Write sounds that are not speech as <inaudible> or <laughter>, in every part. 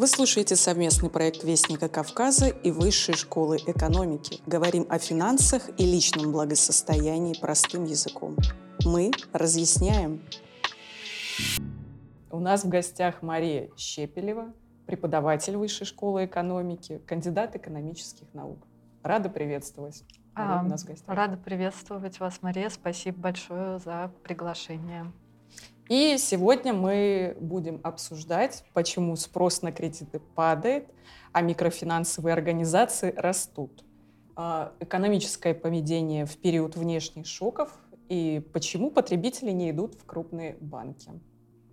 Вы слушаете совместный проект Вестника Кавказа и Высшей школы экономики. Говорим о финансах и личном благосостоянии простым языком. Мы разъясняем. У нас в гостях Мария Щепелева, преподаватель Высшей школы экономики, кандидат экономических наук. Рада приветствовать. Мария, а, у нас в гостях. Рада приветствовать вас, Мария. Спасибо большое за приглашение. И сегодня мы будем обсуждать, почему спрос на кредиты падает, а микрофинансовые организации растут. А, экономическое поведение в период внешних шоков и почему потребители не идут в крупные банки.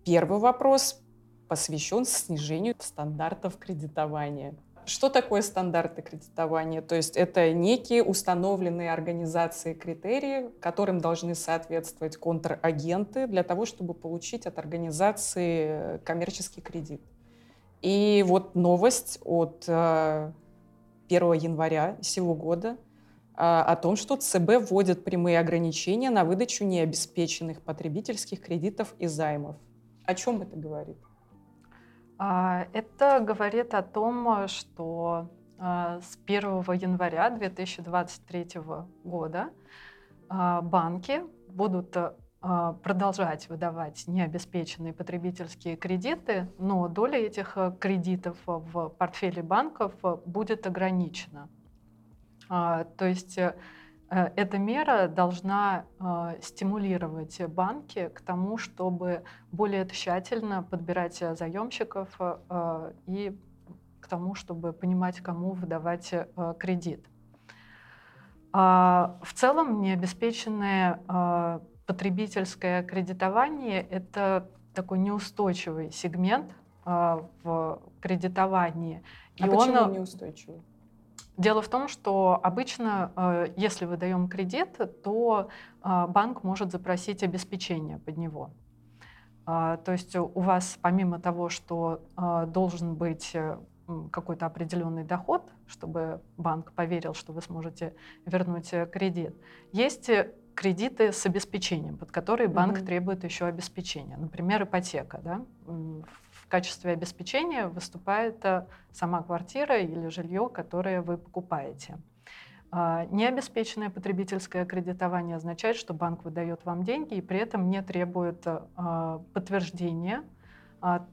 Первый вопрос посвящен снижению стандартов кредитования. Что такое стандарты кредитования? То есть это некие установленные организации критерии, которым должны соответствовать контрагенты для того, чтобы получить от организации коммерческий кредит. И вот новость от 1 э, января сего года э, о том, что ЦБ вводит прямые ограничения на выдачу необеспеченных потребительских кредитов и займов. О чем это говорит? А, это говорит о том, что а, с 1 января 2023 года а, банки будут продолжать выдавать необеспеченные потребительские кредиты, но доля этих кредитов в портфеле банков будет ограничена. То есть Э, эта мера должна э, стимулировать банки к тому, чтобы более тщательно подбирать заемщиков э, и к тому, чтобы понимать, кому выдавать кредит. А, в целом необеспеченное потребительское кредитование — это такой неустойчивый сегмент в кредитовании. А и почему он, неустойчивый? Дело в том, что обычно, э, если вы даем кредит, то э, банк может запросить обеспечение под него. А, то есть у вас помимо того, что э, должен быть какой-то определенный доход, чтобы банк поверил, что вы сможете вернуть кредит, есть кредиты с обеспечением, под которые банк mm-hmm. требует еще обеспечения. Например, ипотека. Да? В качестве обеспечения выступает э, сама квартира или жилье, которое вы покупаете. А, необеспеченное потребительское кредитование означает, что банк выдает вам деньги и при этом не требует э, подтверждения, а,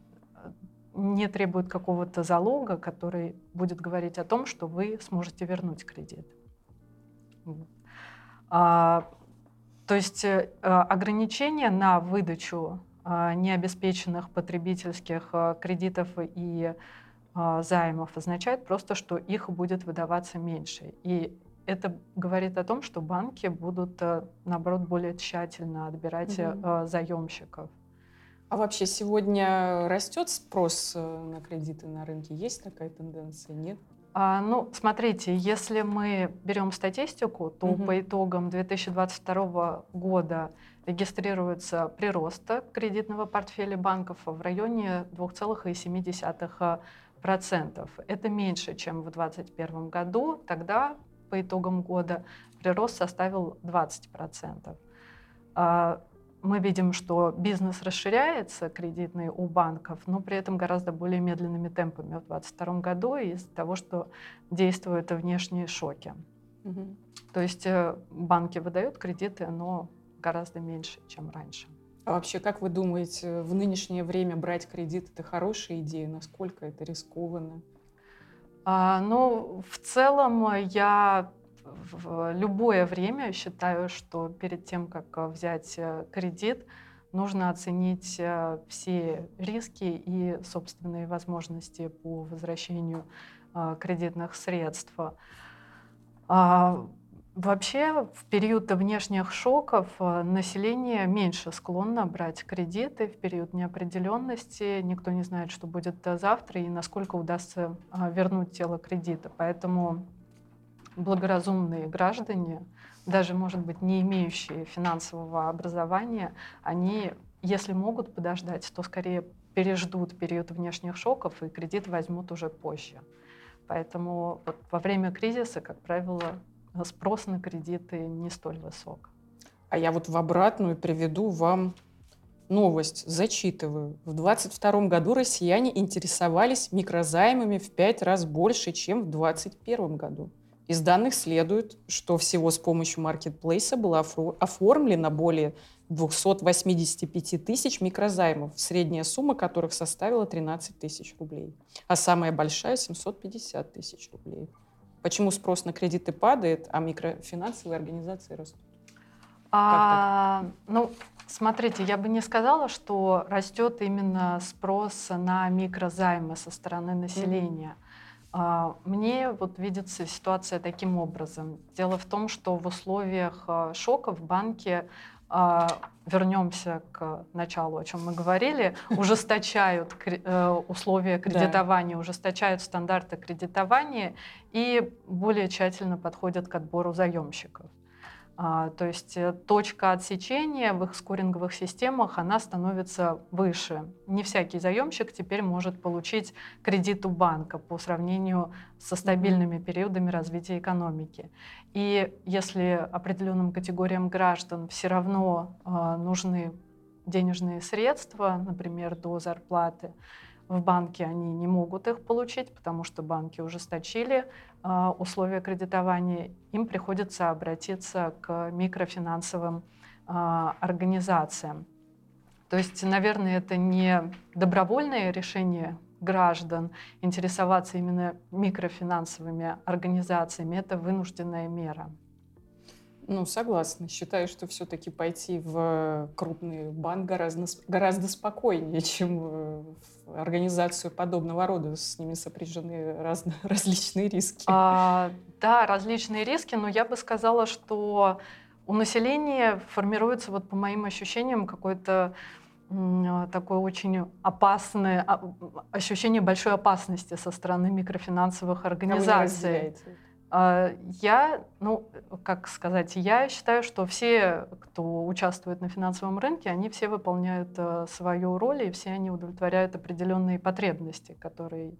не требует какого-то залога, который будет говорить о том, что вы сможете вернуть кредит. А, то есть э, ограничения на выдачу необеспеченных потребительских а, кредитов и а, займов означает просто, что их будет выдаваться меньше. И это говорит о том, что банки будут, наоборот, более тщательно отбирать угу. заемщиков. А вообще сегодня растет спрос э, на кредиты на рынке? Есть такая тенденция? Нет? А, ну, смотрите, если мы берем статистику, то угу. по итогам 2022 года регистрируется прирост кредитного портфеля банков в районе 2,7%. Это меньше, чем в 2021 году. Тогда по итогам года прирост составил 20% мы видим, что бизнес расширяется, кредитный у банков, но при этом гораздо более медленными темпами в 2022 году из-за того, что действуют внешние шоки. Угу. То есть э, банки выдают кредиты, но гораздо меньше, чем раньше. А вообще, как вы думаете, в нынешнее время брать кредит это хорошая идея? Насколько это рискованно? А, ну, в целом я в любое время считаю, что перед тем, как э, взять э, кредит, нужно оценить э, все риски и собственные возможности по возвращению кредитных средств. А, вообще, в период внешних шоков население меньше склонно брать кредиты в период неопределенности. Никто не знает, что будет завтра и насколько удастся вернуть тело кредита. Поэтому благоразумные граждане, даже, может быть, не имеющие финансового образования, они, если могут подождать, то скорее переждут период внешних шоков и кредит возьмут уже позже. Поэтому вот во время кризиса, как правило, спрос на кредиты не столь высок. А я вот в обратную приведу вам Новость, зачитываю. В 2022 году россияне интересовались микрозаймами в пять раз больше, чем в 2021 году. Из данных следует, что всего с помощью маркетплейса было оформлено более 285 тысяч микрозаймов, средняя сумма которых составила 13 тысяч рублей, а самая большая — 750 тысяч рублей. Почему спрос на кредиты падает, а микрофинансовые организации растут? А, ну, смотрите, я бы не сказала, что растет именно спрос на микрозаймы со стороны населения. Mm-hmm. Мне вот видится ситуация таким образом. Дело в том, что в условиях а, шока в банке а, вернемся к началу, о чем мы говорили, <laughs> ужесточают э, условия кредитования, ужесточают стандарты кредитования и более тщательно подходят к отбору заемщиков. А, то есть э, точка отсечения в их скоринговых системах, она становится выше. Не всякий заемщик теперь может получить кредит у банка по сравнению со стабильными периодами развития экономики. И если определенным категориям граждан все равно а, нужны денежные средства, например, до зарплаты, в банке они не могут их получить, потому что банки ужесточили э, условия кредитования. Им приходится обратиться к микрофинансовым э, организациям. То есть, наверное, это не добровольное решение граждан интересоваться именно микрофинансовыми организациями, это вынужденная мера. Ну, согласна. Считаю, что все-таки пойти в крупный банк гораздо, гораздо спокойнее, чем в организацию подобного рода. С ними сопряжены раз, <laughs> различные риски. А, да, различные риски, но я бы сказала, что у населения формируется, вот по моим ощущениям, какое-то такое очень опасное а, ощущение большой опасности со стороны микрофинансовых организаций. А, я, ну, как сказать, я считаю, что все, кто участвует на финансовом рынке, они все выполняют э, свою роль, и все они удовлетворяют определенные потребности, которые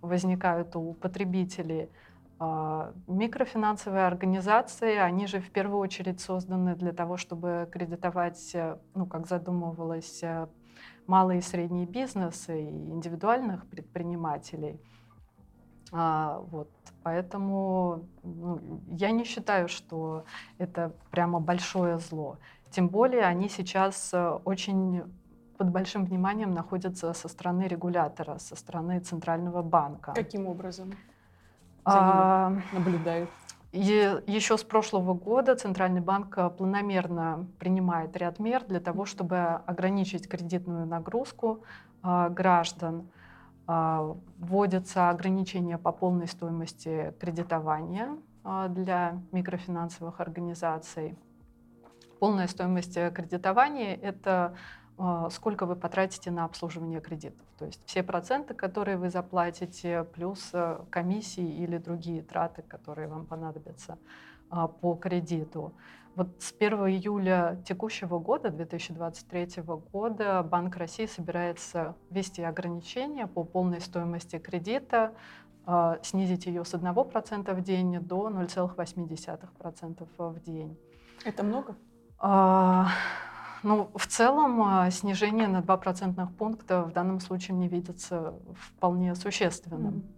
возникают у потребителей. А, микрофинансовые организации, они же в первую очередь созданы для того, чтобы кредитовать, э, ну, как задумывалось, э, малый и средний бизнес и индивидуальных предпринимателей. А, вот. Поэтому ну, я не считаю, что это прямо большое зло. Тем более они сейчас э, очень под большим вниманием находятся со стороны регулятора, со стороны Центрального банка. Каким образом? А, наблюдают. И еще с прошлого года Центральный банк э, планомерно принимает ряд мер для того, чтобы ограничить кредитную нагрузку э, граждан. А, вводятся ограничения по полной стоимости кредитования а, для микрофинансовых организаций. Полная стоимость кредитования — это а, сколько вы потратите на обслуживание кредитов. То есть все проценты, которые вы заплатите, плюс комиссии или другие траты, которые вам понадобятся по кредиту. Вот с 1 июля текущего года, 2023 года, Банк России собирается ввести ограничения по полной стоимости кредита, а, снизить ее с 1% в день до 0,8% в день. Это много? А, ну, в целом а, снижение на 2 процентных пункта в данном случае мне видится вполне существенным. Mm-hmm.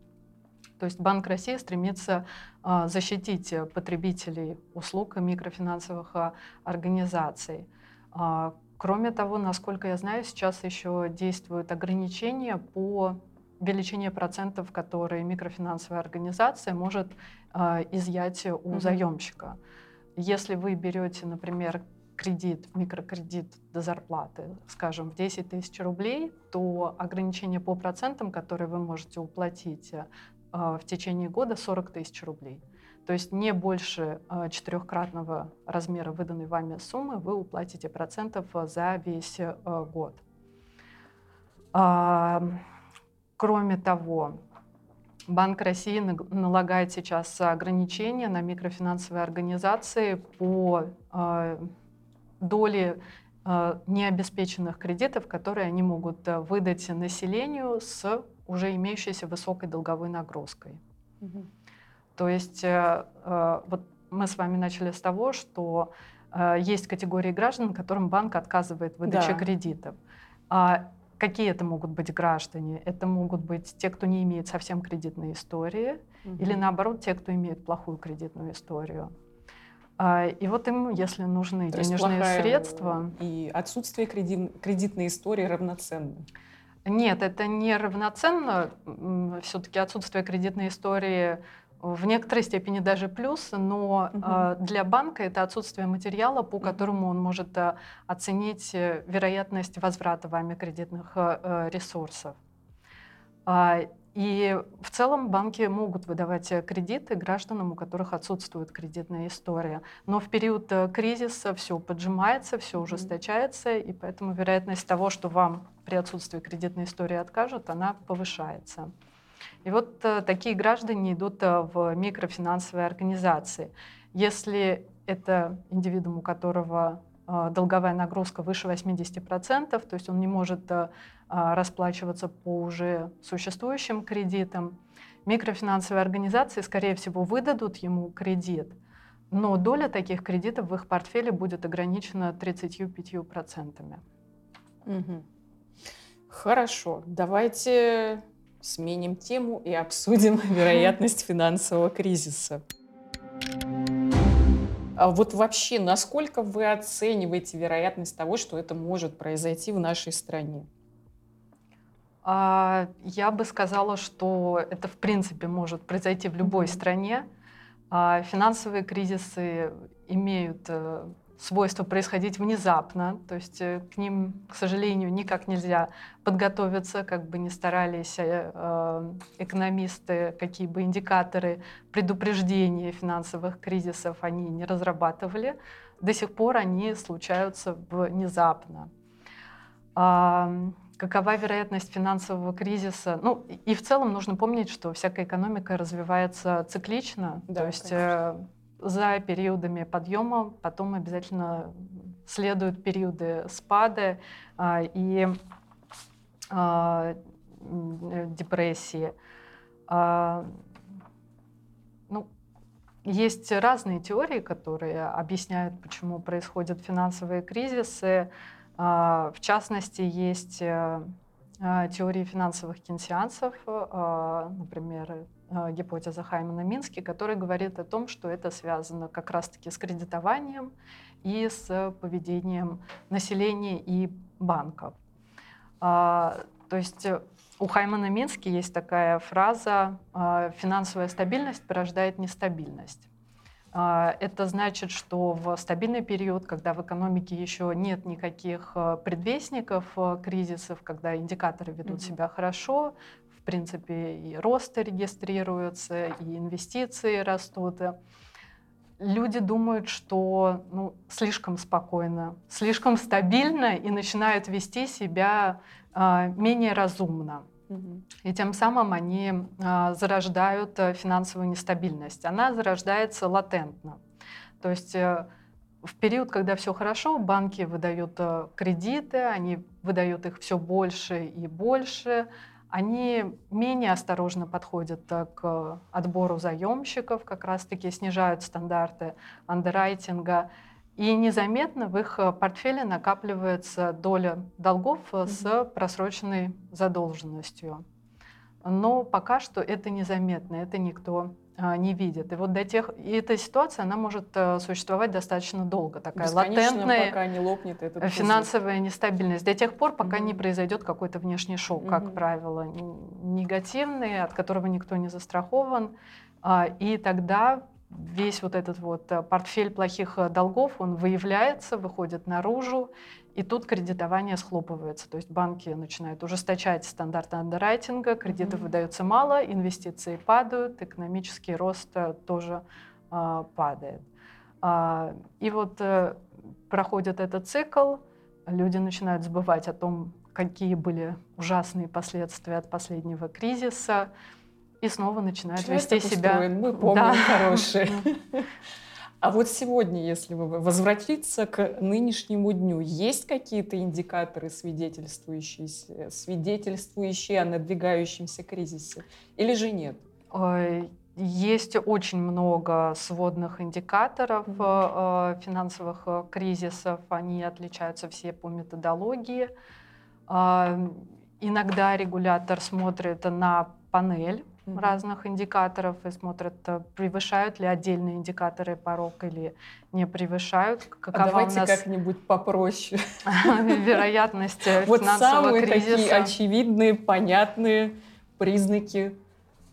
То есть Банк России стремится а, защитить потребителей услуг микрофинансовых а, организаций. А, кроме того, насколько я знаю, сейчас еще действуют ограничения по величине процентов, которые микрофинансовая организация может изъять у mm-hmm. заемщика. Если вы берете, например, кредит, микрокредит до зарплаты, скажем, в 10 тысяч рублей, то ограничение по процентам, которые вы можете уплатить, а, в течение года 40 тысяч рублей. То есть не больше а, четырехкратного размера выданной вами суммы вы уплатите процентов за весь а, год. Кроме того, Банк России налагает сейчас ограничения на микрофинансовые организации по доле необеспеченных кредитов, которые они могут выдать населению с уже имеющейся высокой долговой нагрузкой. Угу. То есть э, э, вот мы с вами начали с того, что э, есть категории граждан, которым банк отказывает в выдаче Да. кредитов. А какие это могут быть граждане? Это могут быть те, кто не имеет совсем кредитной истории, или наоборот, те, кто имеет плохую кредитную историю. А, И вот им, если нужны То денежные средства, И отсутствие кредит- кредитной истории равноценно. Нет, это не равноценно. Все-таки отсутствие кредитной истории в некоторой степени даже плюс, но э, для банка это отсутствие материала, по которому он может э, оценить э, вероятность возврата вами кредитных э, э, ресурсов. И в целом банки могут выдавать э, кредиты гражданам, у которых отсутствует кредитная история. Но в период э, кризиса все поджимается, все ужесточается, и поэтому вероятность того, что вам при отсутствии кредитной истории откажут, она повышается. И вот э, такие граждане идут в микрофинансовые организации. Если это индивидуум, у которого долговая нагрузка выше 80%, то есть он не может э, а, расплачиваться по уже существующим кредитам, микрофинансовые организации, скорее всего, выдадут ему кредит, но доля таких кредитов в их портфеле будет ограничена 35%. Мгм. Хорошо, давайте сменим тему и обсудим <laughs> вероятность финансового кризиса. А вот вообще, насколько вы оцениваете вероятность того, что это может произойти в нашей стране? А, Я бы сказала, что это в принципе может произойти в любой стране. А, Финансовые кризисы имеют э, свойство происходить внезапно, то есть э, к ним, к сожалению, никак нельзя подготовиться, как бы ни старались э, э, экономисты, какие бы индикаторы предупреждения финансовых кризисов они не разрабатывали. До сих пор они случаются внезапно. А, Какова вероятность финансового кризиса? Ну, и- в целом нужно помнить, что всякая экономика развивается циклично, Да, то есть э, за периодами подъема потом обязательно следуют периоды спада а, и а, депрессии. А, ну, есть разные теории, которые объясняют, почему происходят финансовые кризисы. В частности, есть э, теории финансовых кейнсианцев, а, например, гипотеза Хаймана Мински, которая говорит о том, что это связано как раз-таки с кредитованием и с поведением населения и банков. А, То есть э, у Хаймана Мински есть такая фраза а, «финансовая стабильность порождает нестабильность». А, Это значит, что в стабильный период, когда в экономике еще нет никаких э, предвестников э, кризисов, когда индикаторы ведут Мгм. себя хорошо, принципе, и росты регистрируются, и инвестиции растут, э, люди думают, что ну, слишком спокойно, слишком стабильно и начинают вести себя а, менее разумно. И тем самым они а, зарождают э, финансовую нестабильность. Она зарождается латентно. То есть э, в период, когда все хорошо, банки выдают э, кредиты, они выдают их все больше и больше. Они менее осторожно подходят э, к отбору заемщиков, как раз-таки снижают стандарты андеррайтинга. И незаметно в их э, портфеле накапливается доля долгов э, с просроченной задолженностью. Но пока что это незаметно, это никто не видит. И вот до тех, и эта ситуация, она может э, существовать достаточно долго, такая Бесконечно, латентная пока не лопнет этот пузырь. финансовая нестабильность до тех пор, пока не Мгм. произойдет какой-то внешний шок, как Мгм. правило, негативный, от которого никто не застрахован. А, И тогда весь вот этот вот э, портфель плохих э, долгов, он выявляется, выходит наружу, и тут кредитование схлопывается. То есть банки начинают ужесточать стандарты андеррайтинга, кредитов Мгм. выдается мало, инвестиции падают, экономический рост э, тоже а, падает. А, И вот э, проходит этот цикл, люди начинают забывать о том, какие были ужасные последствия от последнего кризиса, и снова начинают Человек вести себя... устроен, мы помним, Да. хорошие. <laughs> А вот сегодня, если возвратиться к нынешнему дню, есть какие-то индикаторы, свидетельствующие, свидетельствующие о надвигающемся кризисе? Или же нет? Ой, есть очень много сводных индикаторов mm-hmm. финансовых кризисов. Они отличаются все по методологии. Иногда регулятор смотрит на панель mm-hmm. разных индикаторов и смотрят, превышают ли отдельные индикаторы порог или не превышают. А Какова а давайте нас... как-нибудь попроще. <laughs> Вероятность Вот самые такие очевидные, понятные признаки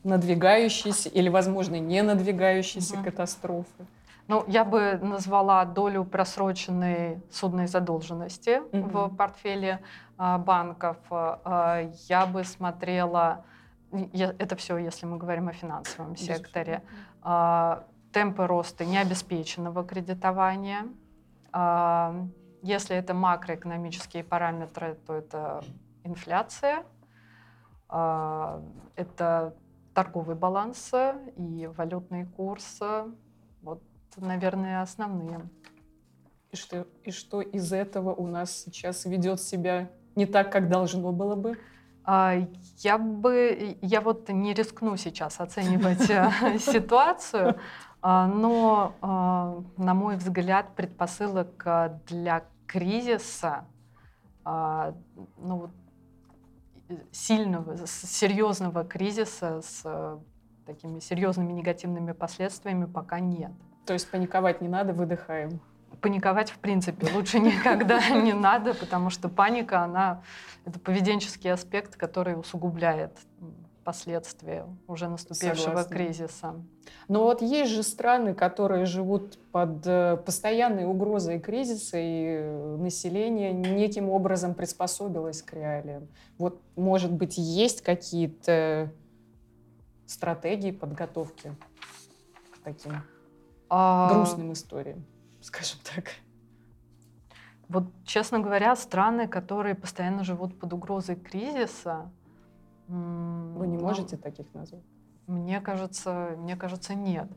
надвигающейся или, возможно, не надвигающейся катастрофы. Ну, я бы назвала долю просроченной судной задолженности mm в портфеле а, банков. А, я бы смотрела, это все, если мы говорим о финансовом секторе, а, темпы роста необеспеченного кредитования. А, если это макроэкономические параметры, то это инфляция, а, это торговый баланс и валютный курс. Вот, наверное, основные. И что, и что из этого у нас сейчас ведет себя не так, как должно было бы? А, я бы, я вот не рискну сейчас оценивать э, <laughs> ситуацию, а, но, на мой взгляд, предпосылок для кризиса, ну, сильного, серьезного кризиса с э, такими серьезными негативными последствиями пока нет. То есть паниковать не надо, выдыхаем. Паниковать, в принципе, лучше никогда <laughs> не надо, потому что паника, она это поведенческий аспект, который усугубляет последствия уже наступившего Согласна. кризиса. Но вот есть же страны, которые живут под э, постоянной угрозой кризиса, и население неким образом приспособилось к реалиям. Вот, может быть, есть какие-то стратегии подготовки к таким а... грустным историям, скажем так? Вот, честно говоря, страны, которые постоянно живут под угрозой кризиса, вы не можете ну, таких назвать? Мне кажется, мне кажется, нет.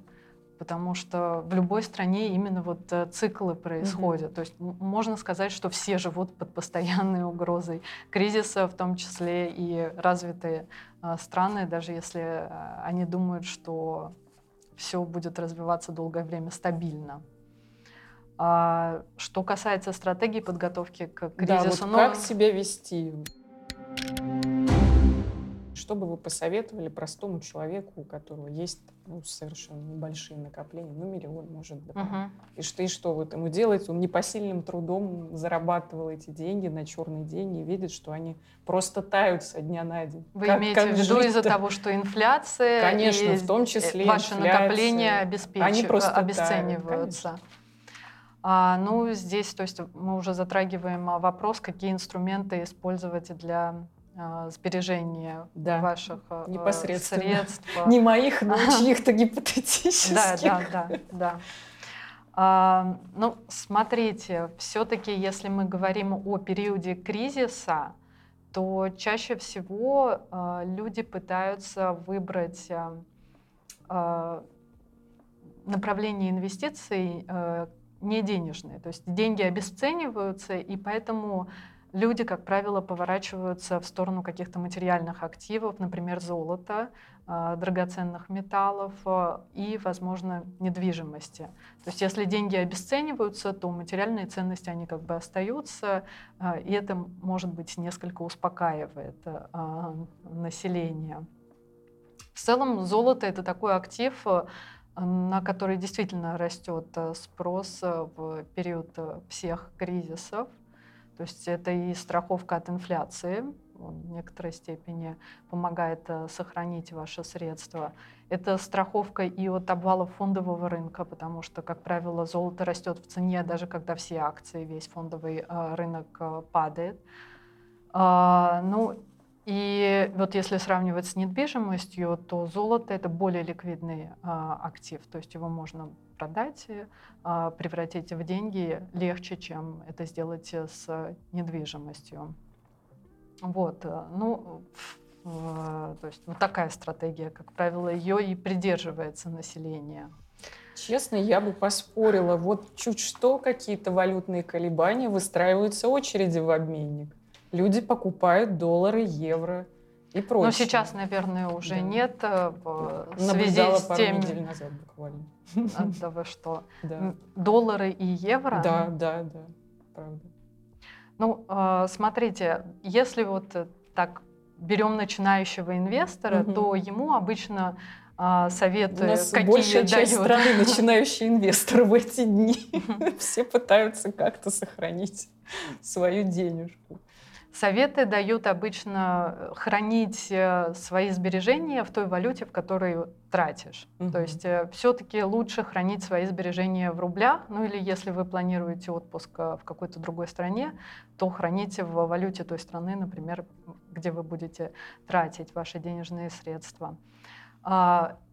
Потому что в любой стране именно вот э, циклы происходят. Mm-hmm. То есть можно сказать, что все живут под постоянной <laughs> угрозой кризиса, в том числе и развитые э, страны, даже если э, они думают, что все будет развиваться долгое время стабильно. А, что касается стратегии подготовки к кризису, да, вот ну, как себя вести? Что бы вы посоветовали простому человеку, у которого есть ну, совершенно небольшие накопления, ну, миллион, может быть. Uh-huh. И что, и что вот ему делать? Он непосильным трудом зарабатывал эти деньги на черный день и видит, что они просто тают со дня на день. Вы как, имеете как в виду из-за того, что инфляция Конечно, и в том числе ваши накопления обеспеч... они просто обесцениваются? Тают, а, ну, здесь, то есть мы уже затрагиваем вопрос, какие инструменты использовать для а, сбережения да. ваших а, Непосредственно. средств. <laughs> Не моих, но чьих-то <laughs> гипотетических. Да, да, да, да. А, ну, смотрите, все-таки, если мы говорим о периоде кризиса, то чаще всего а, люди пытаются выбрать а, а, направление инвестиций а, не денежные. То есть деньги обесцениваются, и поэтому люди, как правило, поворачиваются в сторону каких-то материальных активов, например, золота, а, драгоценных металлов а, и, возможно, недвижимости. То есть если деньги обесцениваются, то материальные ценности, они как бы остаются, а, и это, может быть, несколько успокаивает население. В целом золото — это такой актив, на который действительно растет спрос в период всех кризисов. То есть это и страховка от инфляции, он в некоторой степени помогает э, сохранить ваши средства. Это страховка и от обвалов фондового рынка, потому что, как правило, золото растет в цене, даже когда все акции, весь фондовый э, рынок э, падает. А, ну и вот если сравнивать с недвижимостью, то золото это более ликвидный актив, то есть его можно продать, а, превратить в деньги легче, чем это сделать с недвижимостью. Вот, э, ну, то есть вот такая стратегия, как правило, ее и придерживается население. Честно, я бы поспорила. Вот чуть что, какие-то валютные колебания, выстраиваются очереди в обменник. Люди покупают доллары, евро. и прочее. Но сейчас, наверное, уже Да. нет э, в связи с пару тем, недель назад буквально. А, да вы что, <laughs> Да. Доллары и евро. Да, да, да, правда. Ну, э, смотрите, если вот э, так берем начинающего инвестора, Мгм. то ему обычно а, У советы нас какие большая часть дают. страны <laughs> начинающие инвесторы в эти дни. <laughs> Все пытаются как-то сохранить свою денежку. Советы дают обычно э, хранить э, свои сбережения в той валюте, в которой тратишь. Мгм. То есть все-таки лучше хранить свои сбережения в рублях, ну или если вы планируете отпуск э, в какой-то другой стране, то храните в валюте той страны, например, где вы будете тратить ваши денежные средства.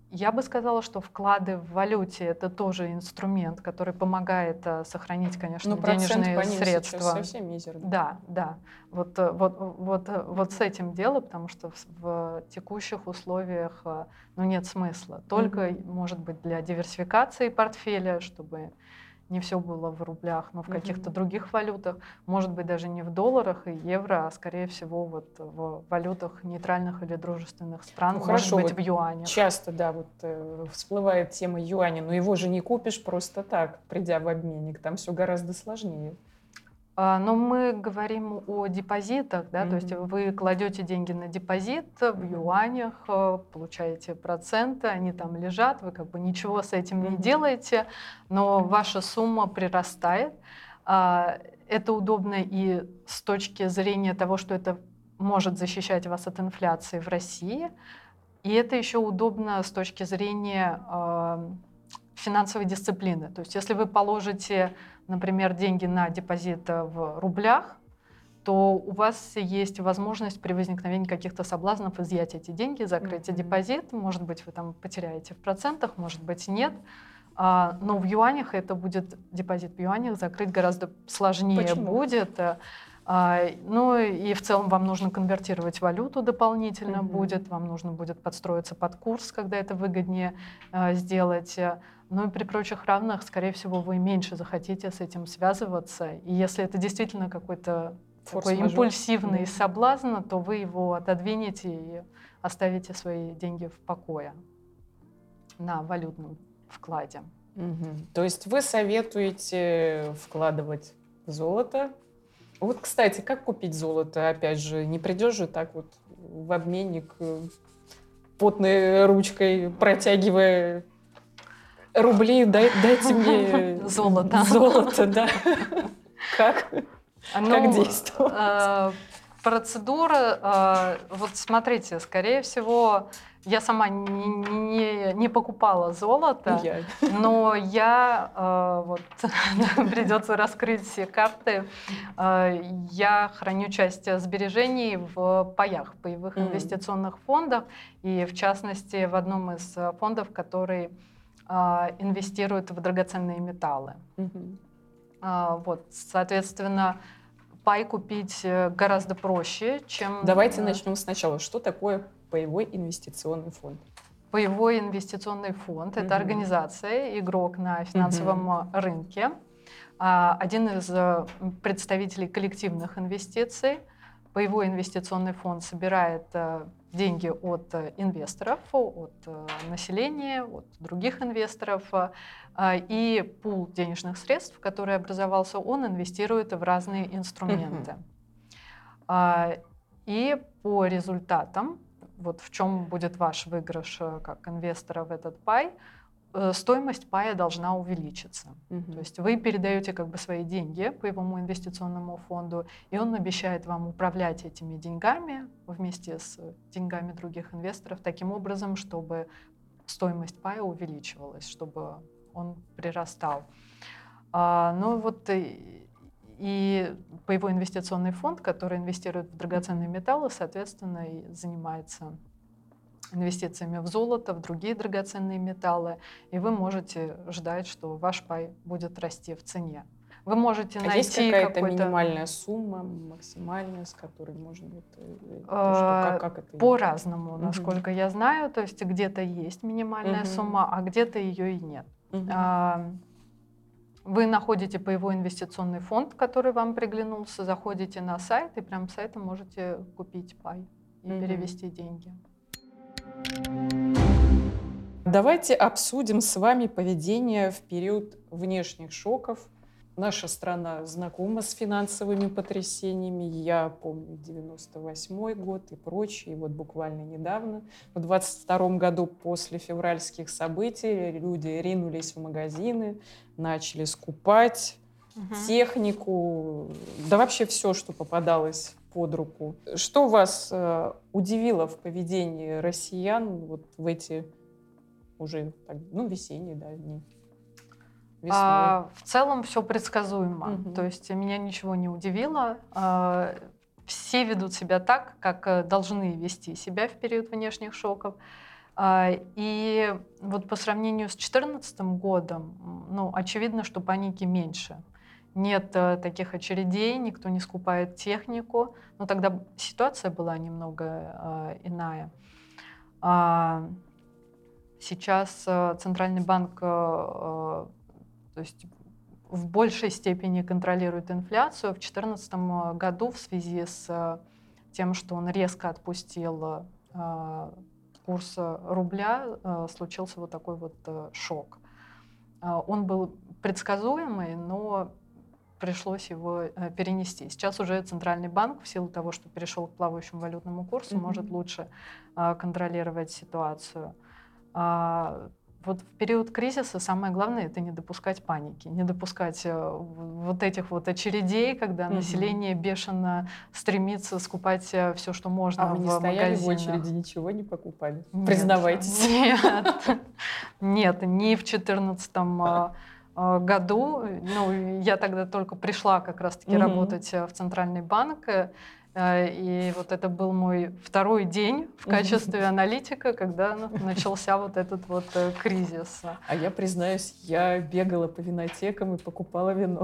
Я бы сказала, что вклады в валюте это тоже инструмент, который помогает э, сохранить, конечно, Ну, процент денежные средства. совсем мизерный. Да, да. Вот, э, вот, вот, э, вот с этим дело, потому что в, текущих условиях ну, нет смысла. Только, Мгм. может быть, для диверсификации портфеля, чтобы не все было в рублях, но в каких-то других валютах. Может быть, даже не в долларах и евро, а скорее всего вот в валютах нейтральных или дружественных стран, Ну, может хорошо, быть, вот в юанях. Часто, да, вот э, всплывает тема юаня, но его же не купишь просто так, придя в обменник. Там все гораздо сложнее. А, Но мы говорим о депозитах, да, то есть вы кладете деньги на депозит в юанях, э, получаете проценты, они там лежат, вы как бы ничего с этим не делаете, но ваша сумма прирастает. А, Это удобно и с точки зрения того, что это может защищать вас от инфляции в России, и это еще удобно с точки зрения а, финансовой дисциплины. То есть если вы положите например, деньги на депозит э, в рублях, то у вас есть возможность при возникновении каких-то соблазнов изъять эти деньги, закрыть Мгм. депозит. Может быть, вы там потеряете в процентах, может быть, нет. А, но в юанях это будет депозит в юанях закрыть гораздо сложнее Почему? будет. э, а, Ну и в целом вам нужно конвертировать валюту дополнительно Мгм. будет, вам нужно будет подстроиться под курс, когда это выгоднее э, сделать. Ну и при прочих равных, скорее всего, вы меньше захотите с этим связываться. И если это действительно какой-то такой импульсивный Да. соблазн, то вы его отодвинете и оставите свои деньги в покое на валютном вкладе. Мгм. То есть вы советуете вкладывать в золото. Вот, кстати, как купить золото? Опять же, не придешь же так вот в обменник э, потной ручкой, протягивая рубли, дай, дайте мне <laughs> Золото. Золото, да. Как? Ну, действовать? э, Процедура, э, вот смотрите, скорее всего, я сама не, не- не покупала золото. Я. Но я, э, вот, <laughs> придется раскрыть все карты, Э, я храню часть сбережений в паях, паевых Мгм. инвестиционных фондах, и в частности в одном из фондов, который э, инвестирует в драгоценные металлы. А, Вот, соответственно, пай купить э, гораздо проще, чем... Давайте э, начнем сначала. Что такое паевой инвестиционный фонд? Паевой инвестиционный фонд – это Мгм. организация, игрок на финансовом э, рынке, а, один из представителей коллективных инвестиций. Паевой инвестиционный фонд собирает деньги от э, инвесторов, от э, населения, от других инвесторов, э, и пул денежных средств, который образовался, он инвестирует в разные инструменты. А, И по результатам, вот в чем будет ваш выигрыш как инвестора в этот пай, стоимость пая должна увеличиться. Мгм. То есть вы передаете как бы свои деньги паевому инвестиционному фонду, и он обещает вам управлять этими деньгами вместе с деньгами других инвесторов таким образом, чтобы стоимость пая увеличивалась, чтобы он прирастал. А, ну вот и, и паевой инвестиционный фонд, который инвестирует в драгоценные металлы, соответственно, и занимается инвестициями в золото, в другие драгоценные металлы, и вы можете ждать, что ваш пай будет расти в цене. Вы можете А найти есть какая-то минимальная сумма, максимальная, с которой можно вот, э, А, как, как это? по-разному, Мгм. насколько я знаю, то есть где-то есть минимальная Мгм. сумма, а где-то ее и нет. Мгм. А, Вы находите паевой инвестиционный фонд, который вам приглянулся, заходите на сайт и прям с сайта можете купить пай и угу. перевести деньги. Давайте обсудим с вами поведение в период внешних шоков. Наша страна знакома с финансовыми потрясениями. Я помню 98 год и прочее. И вот буквально недавно, в 22 году после февральских событий, люди ринулись в магазины, начали скупать угу. технику, да вообще все, что попадалось под руку. Что вас э, удивило в поведении россиян вот в эти уже так, ну, весенние да, дни? А, в целом все предсказуемо. Угу. То есть меня ничего не удивило. А, все ведут себя так, как э, должны вести себя в период внешних шоков. А, и вот по сравнению с 2014 годом, ну, очевидно, что паники меньше. Нет э, таких очередей, никто не скупает технику. Но тогда ситуация была немного э, иная. А, Сейчас э, Центральный банк то есть в большей степени контролирует инфляцию. В 2014 году в связи с тем, что он резко отпустил курс рубля, случился вот такой вот шок. Он был предсказуемый, но пришлось его перенести. Сейчас уже Центральный банк, в силу того, что перешел к плавающему валютному курсу, mm-hmm. может лучше контролировать ситуацию. А, вот в период кризиса самое главное это не допускать паники, не допускать э, вот этих вот очередей, когда угу. население бешено стремится скупать э, все, что можно. А вы не стояли магазинах. в очереди, ничего не покупали? Нет, Признавайтесь. Нет, <laughs> нет, ни в 2014 э, году. Ну, я тогда только пришла как раз-таки угу. работать в Центральный банк. Э, и вот это был мой второй день в качестве аналитика, когда начался вот этот вот э, кризис. А я признаюсь, я бегала по винотекам и покупала вино.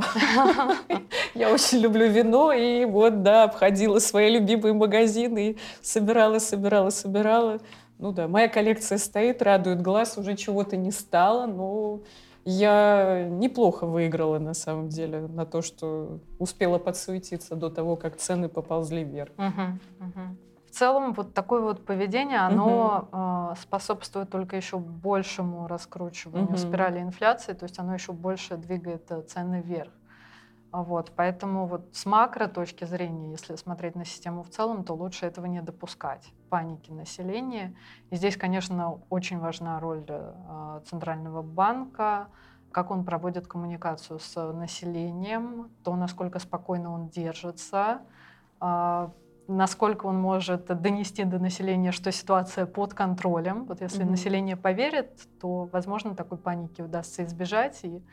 <laughs> Я очень люблю вино, и вот, да, обходила свои любимые магазины и собирала, собирала, собирала. Ну да, моя коллекция стоит, радует глаз, уже чего-то не стало, но я неплохо выиграла, на самом деле, на то, что успела подсуетиться до того, как цены поползли вверх. Угу, угу. В целом, вот такое вот поведение, оно угу. э, способствует только еще большему раскручиванию угу. спирали инфляции, то есть оно еще больше двигает э, цены вверх. Вот, поэтому вот с макро точки зрения, если смотреть на систему в целом, то лучше этого не допускать, паники населения. И здесь, конечно, очень важна роль э, Центрального банка, как он проводит коммуникацию с населением, то, насколько спокойно он держится, э, насколько он может донести до населения, что ситуация под контролем. Вот если mm-hmm. население поверит, то, возможно, такой паники удастся избежать, и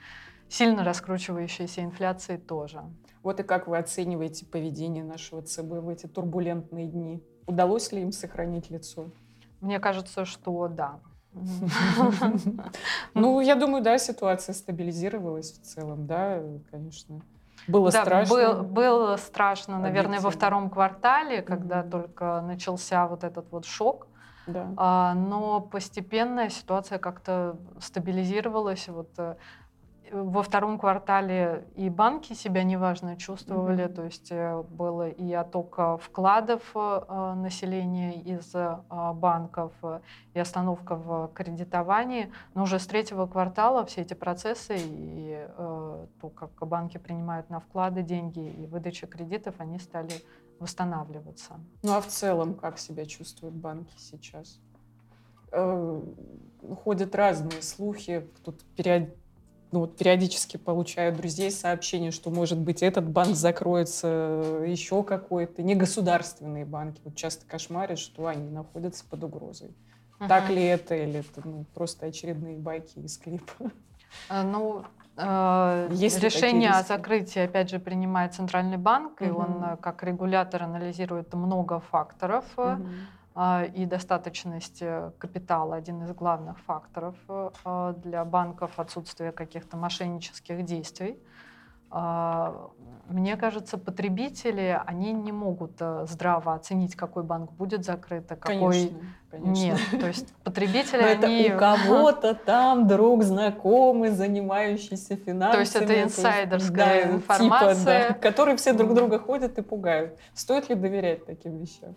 сильно раскручивающейся инфляции тоже. Вот и как вы оцениваете поведение нашего ЦБ в эти турбулентные дни? Удалось ли им сохранить лицо? Мне кажется, что да. <laughs> Ну, я думаю, да, ситуация стабилизировалась в целом, да, конечно. Было да, страшно. Был, было страшно, наверное, во втором квартале, когда mm-hmm. только начался вот этот вот шок. Да. А, но постепенно ситуация как-то стабилизировалась. Вот э, во втором квартале и банки себя неважно чувствовали, mm-hmm. то есть э, было и отток э, вкладов э, населения из банков, и остановка в кредитовании. Но уже с третьего квартала все эти процессы и то, как банки принимают на вклады деньги и выдача кредитов, они стали восстанавливаться. Ну а в целом как себя чувствуют банки сейчас? Ходят разные слухи, тут период ну, вот периодически получаю друзей сообщения, что, может быть, этот банк закроется, еще какой-то. Негосударственные банки. Вот часто кошмарят, что они находятся под угрозой. Uh-huh. Так ли это, или это ну, просто очередные байки из клипа? А, ну, э, Есть решение о закрытии, опять же, принимает Центральный банк, uh-huh. и он э, как регулятор анализирует много факторов. Uh-huh а, и достаточность э, капитала один из главных факторов э, для банков отсутствие каких-то мошеннических действий. А, мне кажется, потребители, они не могут э, здраво оценить, какой банк будет закрыт, а какой конечно, конечно. нет. То есть <laughs> потребители, Но они... Это у <laughs> кого-то там друг, знакомый, занимающийся финансами. То есть это инсайдерская да, информация. Типа, да, который все друг друга ходят и пугают. Стоит ли доверять таким вещам?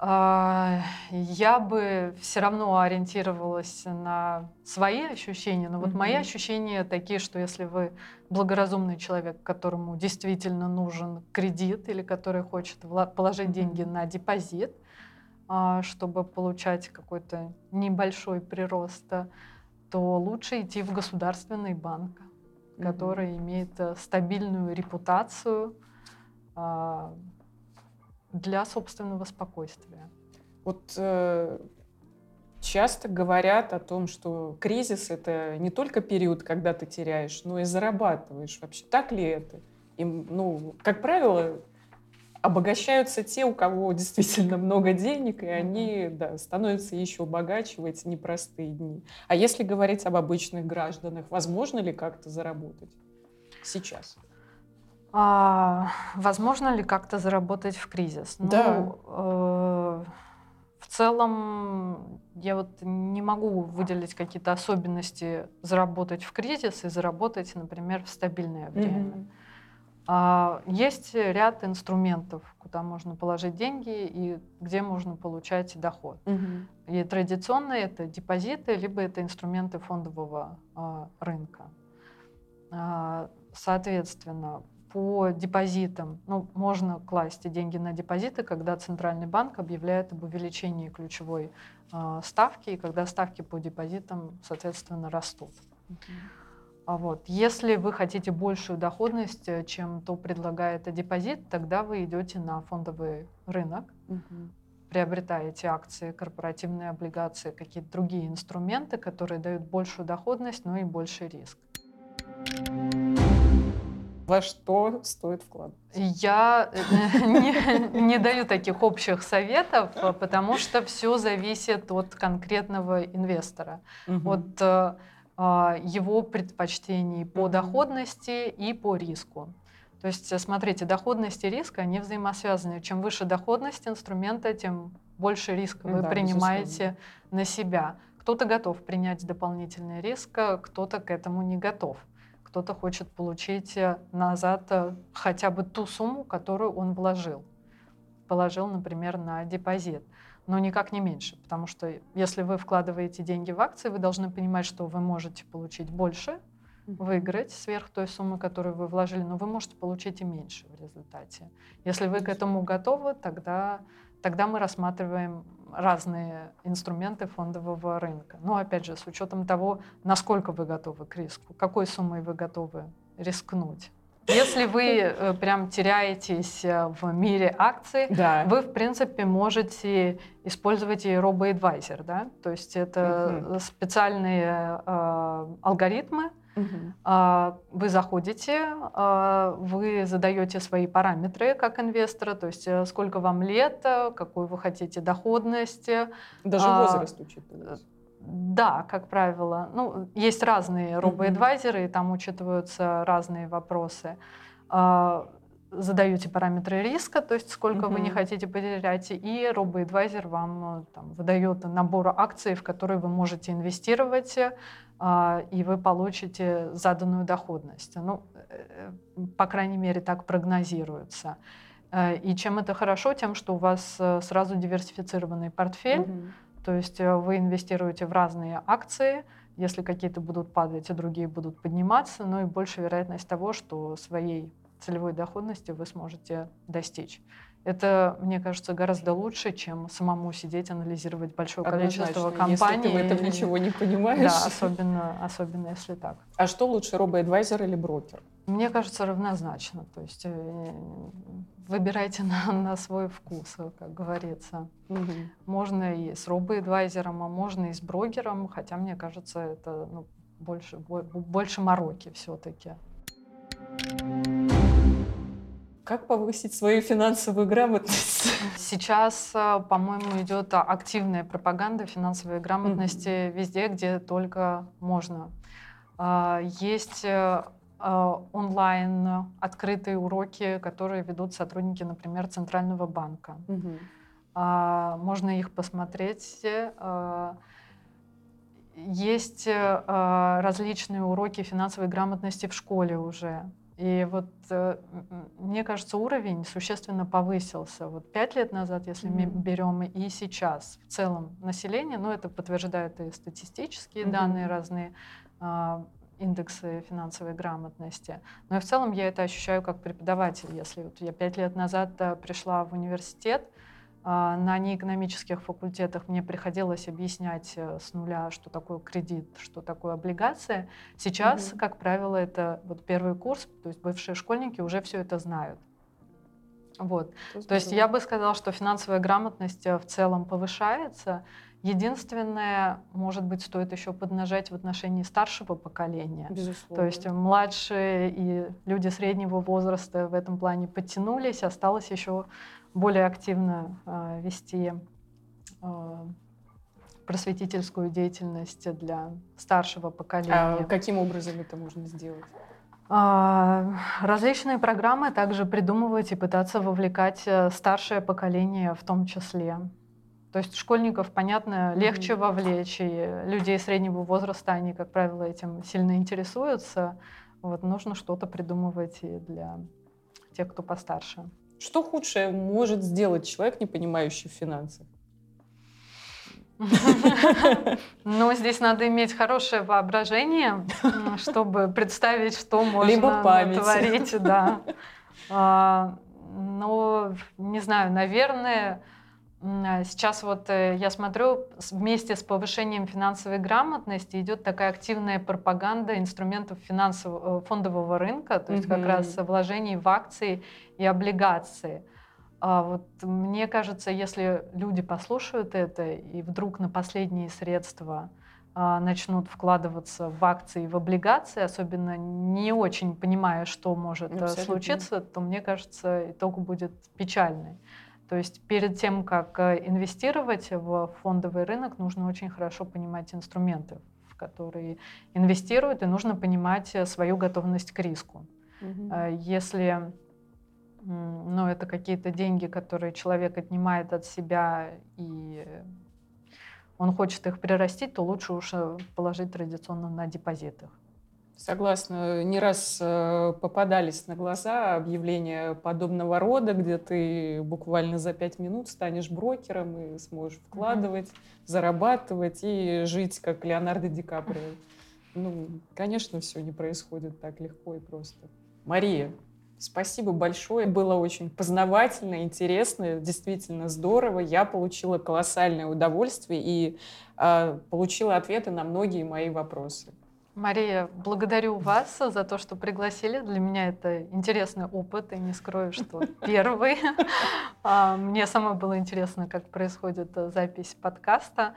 А, я бы все равно ориентировалась на свои ощущения, но вот мои ощущения такие, что если вы благоразумный человек, которому действительно нужен кредит или который хочет положить деньги на депозит, а, чтобы получать какой-то небольшой прирост, то лучше идти в государственный банк, который имеет э, стабильную репутацию а, для собственного спокойствия. Вот э, часто говорят о том, что кризис это не только период, когда ты теряешь, но и зарабатываешь. Вообще так ли это? И, ну, как правило, обогащаются те, у кого действительно много денег, и они да, становятся еще богаче в эти непростые дни. А если говорить об обычных гражданах, возможно ли как-то заработать сейчас? А, возможно ли как-то заработать в кризис? Да. Ну, э, в целом я вот не могу выделить какие-то особенности заработать в кризис и заработать, например, в стабильное время. Mm-hmm. А, есть ряд инструментов, куда можно положить деньги и где можно получать доход. Угу. И традиционно это депозиты, либо это инструменты фондового а, рынка. А, соответственно, по депозитам, ну, можно класть деньги на депозиты, когда Центральный банк объявляет об увеличении ключевой э, ставки, и когда ставки по депозитам, соответственно, растут. А вот. Если вы хотите большую доходность, э, чем то предлагает депозит, тогда вы идете на фондовый рынок, угу. приобретаете акции, корпоративные облигации, какие-то другие инструменты, которые дают большую доходность, но и больший риск во что стоит вкладывать? Я э, <laughs> не, не даю таких общих советов, э, потому что все зависит от конкретного инвестора, угу. от э, а, его предпочтений по доходности и по риску. То есть, смотрите, доходность и риск, они взаимосвязаны. Чем выше доходность инструмента, тем больше риска вы да, принимаете на себя. Кто-то готов принять дополнительный риск, кто-то к этому не готов кто-то хочет получить э, назад э, хотя бы ту сумму, которую он вложил. Положил, например, на депозит. Но никак не меньше, потому что если вы вкладываете деньги в акции, вы должны понимать, что вы можете получить больше, выиграть сверх той суммы, которую вы вложили, но вы можете получить и меньше в результате. Если вы к этому готовы, тогда, тогда мы рассматриваем разные инструменты фондового рынка. Но опять же, с учетом того, насколько вы готовы к риску, какой суммой вы готовы рискнуть. Если вы э, прям теряетесь э, в мире акций, да. вы, в принципе, можете использовать и робоадвайзер, да? То есть это угу. специальные э, алгоритмы, Угу. Вы заходите, а, вы задаете свои параметры как инвестора, то есть э, сколько вам лет, э, какую вы хотите доходность. Даже а, возраст учитывается. Да, как правило. Ну, есть разные робоадвайзеры, и там учитываются разные вопросы задаете параметры риска, то есть сколько uh-huh. вы не хотите потерять, и робоадвайзер вам там, выдает набор акций, в которые вы можете инвестировать, а, и вы получите заданную доходность. Ну, э, по крайней мере, так прогнозируется. Э, и чем это хорошо? Тем, что у вас э, сразу диверсифицированный портфель, uh-huh. то есть вы инвестируете в разные акции, если какие-то будут падать, а другие будут подниматься, но и больше вероятность того, что своей целевой доходности вы сможете достичь. Это, мне кажется, гораздо лучше, чем самому сидеть, анализировать большое Однозначно, количество компаний. Если ты в этом ничего не понимаешь. Да, особенно, особенно если так. А что лучше, робоадвайзер или брокер? Мне кажется, равнозначно. То есть э, выбирайте <laughs> на, на свой вкус, как говорится. Угу. Можно и с робоадвайзером, а можно и с брокером, хотя мне кажется, это ну, больше, больше мороки все-таки. Как повысить свою финансовую грамотность? Сейчас, э, по-моему, идет активная пропаганда финансовой грамотности mm-hmm. везде, где только можно. А, есть э, э, онлайн открытые уроки, которые ведут сотрудники, например, Центрального банка. Угу. Можно их посмотреть. Есть различные уроки финансовой грамотности в школе уже. И вот э, мне кажется, уровень существенно повысился. Вот пять лет назад, если mm-hmm. мы берем, и сейчас в целом население, ну это подтверждают и статистические mm-hmm. данные разные, э, индексы финансовой грамотности. Но и в целом я это ощущаю как преподаватель. Если вот я пять лет назад пришла в университет, а, на неэкономических факультетах мне приходилось объяснять э, с нуля, что такое кредит, что такое облигация. Сейчас, угу. как правило, это вот первый курс, то есть бывшие школьники уже все это знают. Вот. То есть я бы сказала, что финансовая грамотность э, в целом повышается. Единственное, может быть, стоит еще поднажать в отношении старшего поколения. Безусловно. То есть младшие и люди среднего возраста в этом плане подтянулись, осталось еще более активно э, вести э, просветительскую деятельность для старшего поколения. А каким образом это можно сделать? А, различные программы также придумывать и пытаться вовлекать э, старшее поколение в том числе. То есть школьников, понятно, легче mm-hmm. вовлечь, и людей среднего возраста, они, как правило, этим сильно интересуются. Вот нужно что-то придумывать и для тех, кто постарше. Что худшее может сделать человек, не понимающий в финансах? Ну, здесь надо иметь хорошее воображение, чтобы представить, что можно Либо память. творить. Да. А, но, не знаю, наверное, сейчас вот э, я смотрю, вместе с повышением финансовой грамотности идет такая активная пропаганда инструментов финансового, э, фондового рынка, то есть mm-hmm. как раз вложений в акции и облигации. А вот мне кажется, если люди послушают это и вдруг на последние средства а, начнут вкладываться в акции и в облигации, особенно не очень понимая, что может э, Абсолютно. случиться, то мне кажется, итог будет печальный. То есть перед тем, как э, инвестировать в фондовый рынок, нужно очень хорошо понимать инструменты, в которые инвестируют, и нужно понимать э, свою готовность к риску. Угу. Если ну, это какие-то деньги, которые человек отнимает от себя, и он хочет их прирастить, то лучше уж положить традиционно на депозитах. Согласна. Не раз э, попадались на глаза объявления подобного рода, где ты буквально за пять минут станешь брокером и сможешь вкладывать, mm-hmm. зарабатывать и жить как Леонардо Ди Каприо. Ну, конечно, все не происходит так легко и просто. Мария, спасибо большое. Было очень познавательно, интересно, действительно здорово. Я получила колоссальное удовольствие и э, получила ответы на многие мои вопросы. Мария, благодарю вас за то, что пригласили. Для меня это интересный опыт, и не скрою, что <laughs> первый. А, мне самой было интересно, как происходит э, запись подкаста.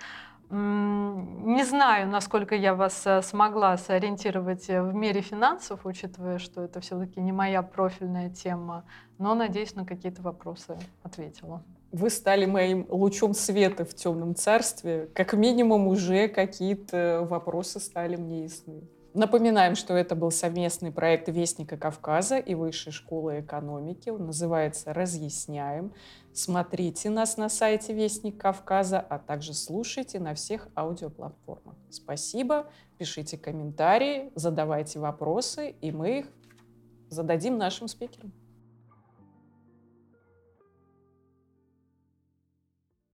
Не знаю, насколько я вас э, смогла сориентировать э, в мире финансов, учитывая, что это все-таки не моя профильная тема, но надеюсь, на какие-то вопросы ответила вы стали моим лучом света в темном царстве. Как минимум уже какие-то вопросы стали мне ясны. Напоминаем, что это был совместный проект Вестника Кавказа и Высшей школы экономики. Он называется «Разъясняем». Смотрите нас на сайте Вестник Кавказа, а также слушайте на всех аудиоплатформах. Спасибо, пишите комментарии, задавайте вопросы, и мы их зададим нашим спикерам.